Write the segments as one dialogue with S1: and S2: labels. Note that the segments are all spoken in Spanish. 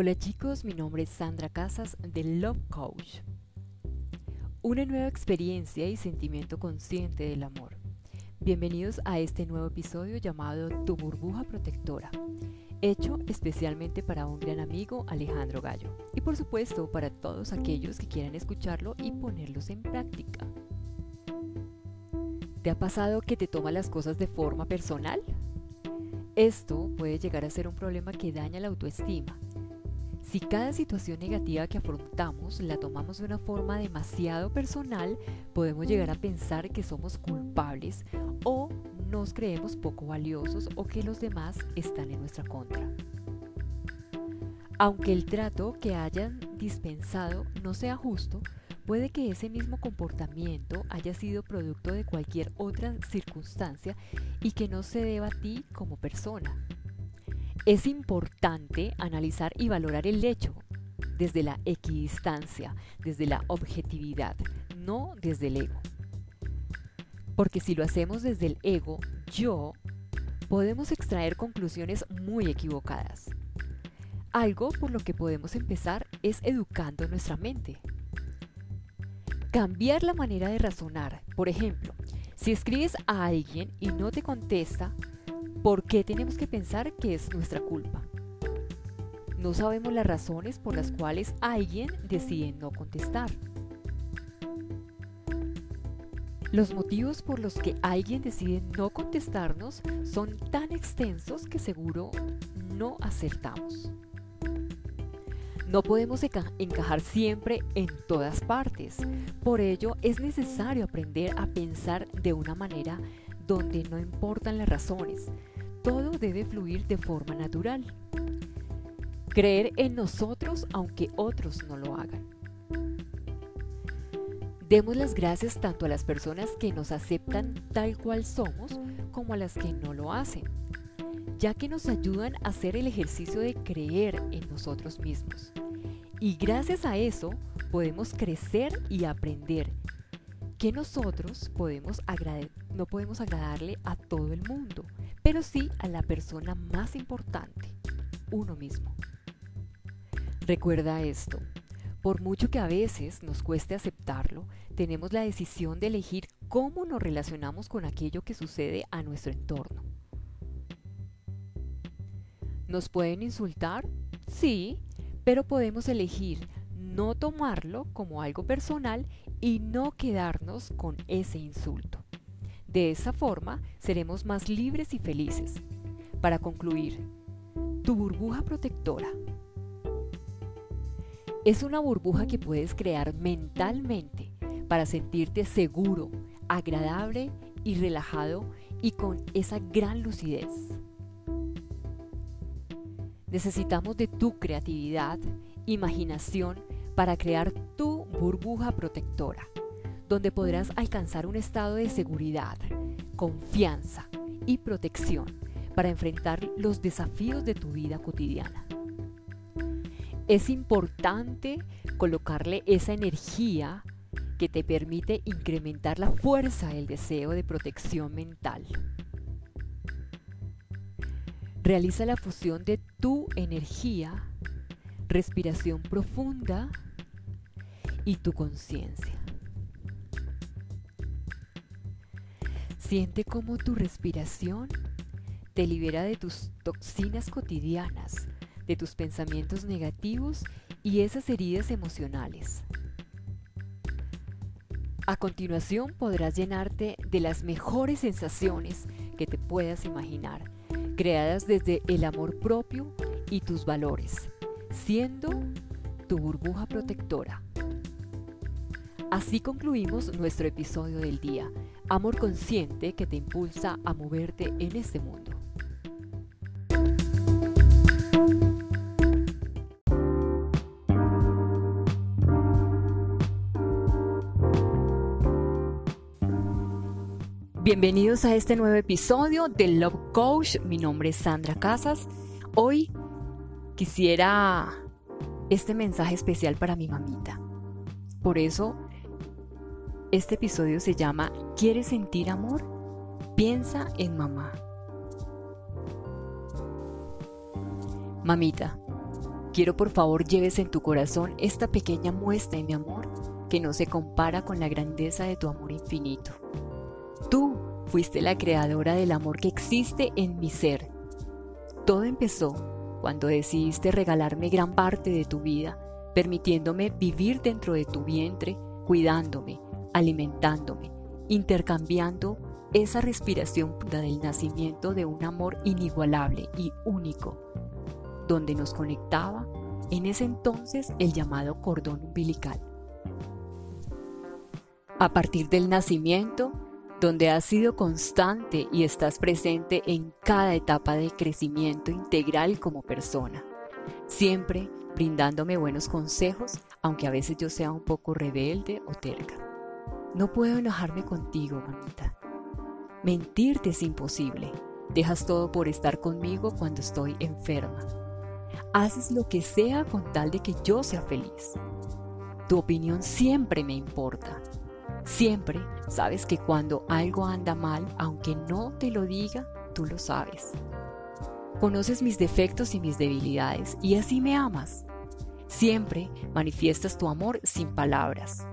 S1: Hola chicos, mi nombre es Sandra Casas de Love Coach. Una nueva experiencia y sentimiento consciente del amor. Bienvenidos a este nuevo episodio llamado Tu burbuja protectora, hecho especialmente para un gran amigo Alejandro Gallo y por supuesto para todos aquellos que quieran escucharlo y ponerlos en práctica. ¿Te ha pasado que te toma las cosas de forma personal? Esto puede llegar a ser un problema que daña la autoestima si cada situación negativa que afrontamos la tomamos de una forma demasiado personal, podemos llegar a pensar que somos culpables o nos creemos poco valiosos o que los demás están en nuestra contra. Aunque el trato que hayan dispensado no sea justo, puede que ese mismo comportamiento haya sido producto de cualquier otra circunstancia y que no se deba a ti como persona. Es importante analizar y valorar el hecho desde la equidistancia, desde la objetividad, no desde el ego. Porque si lo hacemos desde el ego, yo, podemos extraer conclusiones muy equivocadas. Algo por lo que podemos empezar es educando nuestra mente. Cambiar la manera de razonar. Por ejemplo, si escribes a alguien y no te contesta, ¿Por qué tenemos que pensar que es nuestra culpa? No sabemos las razones por las cuales alguien decide no contestar. Los motivos por los que alguien decide no contestarnos son tan extensos que seguro no acertamos. No podemos encajar siempre en todas partes. Por ello es necesario aprender a pensar de una manera donde no importan las razones, todo debe fluir de forma natural. Creer en nosotros aunque otros no lo hagan. Demos las gracias tanto a las personas que nos aceptan tal cual somos como a las que no lo hacen, ya que nos ayudan a hacer el ejercicio de creer en nosotros mismos. Y gracias a eso podemos crecer y aprender que nosotros no podemos agradarle a todo el mundo, pero sí a la persona más importante, uno mismo. Recuerda esto, por mucho que a veces nos cueste aceptarlo, tenemos la decisión de elegir cómo nos relacionamos con aquello que sucede a nuestro entorno. ¿Nos pueden insultar? Sí, pero podemos elegir no tomarlo como algo personal y no quedarnos con ese insulto. De esa forma seremos más libres y felices. Para concluir, tu burbuja protectora es una burbuja que puedes crear mentalmente para sentirte seguro, agradable y relajado y con esa gran lucidez. Necesitamos de tu creatividad, imaginación para crear tu burbuja protectora, donde podrás alcanzar un estado de seguridad, confianza y protección para enfrentar los desafíos de tu vida cotidiana. Es importante colocarle esa energía que te permite incrementar la fuerza del deseo de protección mental. Realiza la fusión de tu energía, respiración profunda, y tu conciencia. Siente cómo tu respiración te libera de tus toxinas cotidianas, de tus pensamientos negativos y esas heridas emocionales. A continuación podrás llenarte de las mejores sensaciones que te puedas imaginar, creadas desde el amor propio y tus valores, siendo tu burbuja protectora. Así concluimos nuestro episodio del día, Amor Consciente que te impulsa a moverte en este mundo. Bienvenidos a este nuevo episodio de Love Coach. Mi nombre es Sandra Casas. Hoy quisiera este mensaje especial para mi mamita. Por eso este episodio se llama ¿Quieres sentir amor? Piensa en mamá. Mamita, quiero por favor lleves en tu corazón esta pequeña muestra de mi amor que no se compara con la grandeza de tu amor infinito. Tú fuiste la creadora del amor que existe en mi ser. Todo empezó cuando decidiste regalarme gran parte de tu vida, permitiéndome vivir dentro de tu vientre, cuidándome, alimentándome, intercambiando esa respiración del nacimiento de un amor inigualable y único, donde nos conectaba en ese entonces el llamado cordón umbilical. A partir del nacimiento, donde has sido constante y estás presente en cada etapa de crecimiento integral como persona, siempre brindándome buenos consejos, aunque a veces yo sea un poco rebelde o terca. No puedo enojarme contigo, mamita. Mentirte es imposible. Dejas todo por estar conmigo cuando estoy enferma. Haces lo que sea con tal de que yo sea feliz. Tu opinión siempre me importa. Siempre sabes que cuando algo anda mal, aunque no te lo diga, tú lo sabes. Conoces mis defectos y mis debilidades y así me amas. Siempre manifiestas tu amor sin palabras.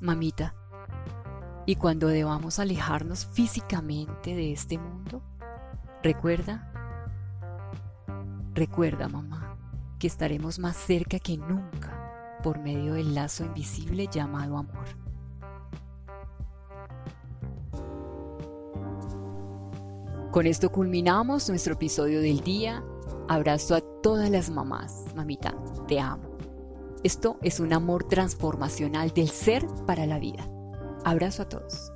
S1: Mamita, ¿y cuando debamos alejarnos físicamente de este mundo? Recuerda, recuerda mamá, que estaremos más cerca que nunca por medio del lazo invisible llamado amor. Con esto culminamos nuestro episodio del día. Abrazo a todas las mamás. Mamita, te amo. Esto es un amor transformacional del ser para la vida. Abrazo a todos.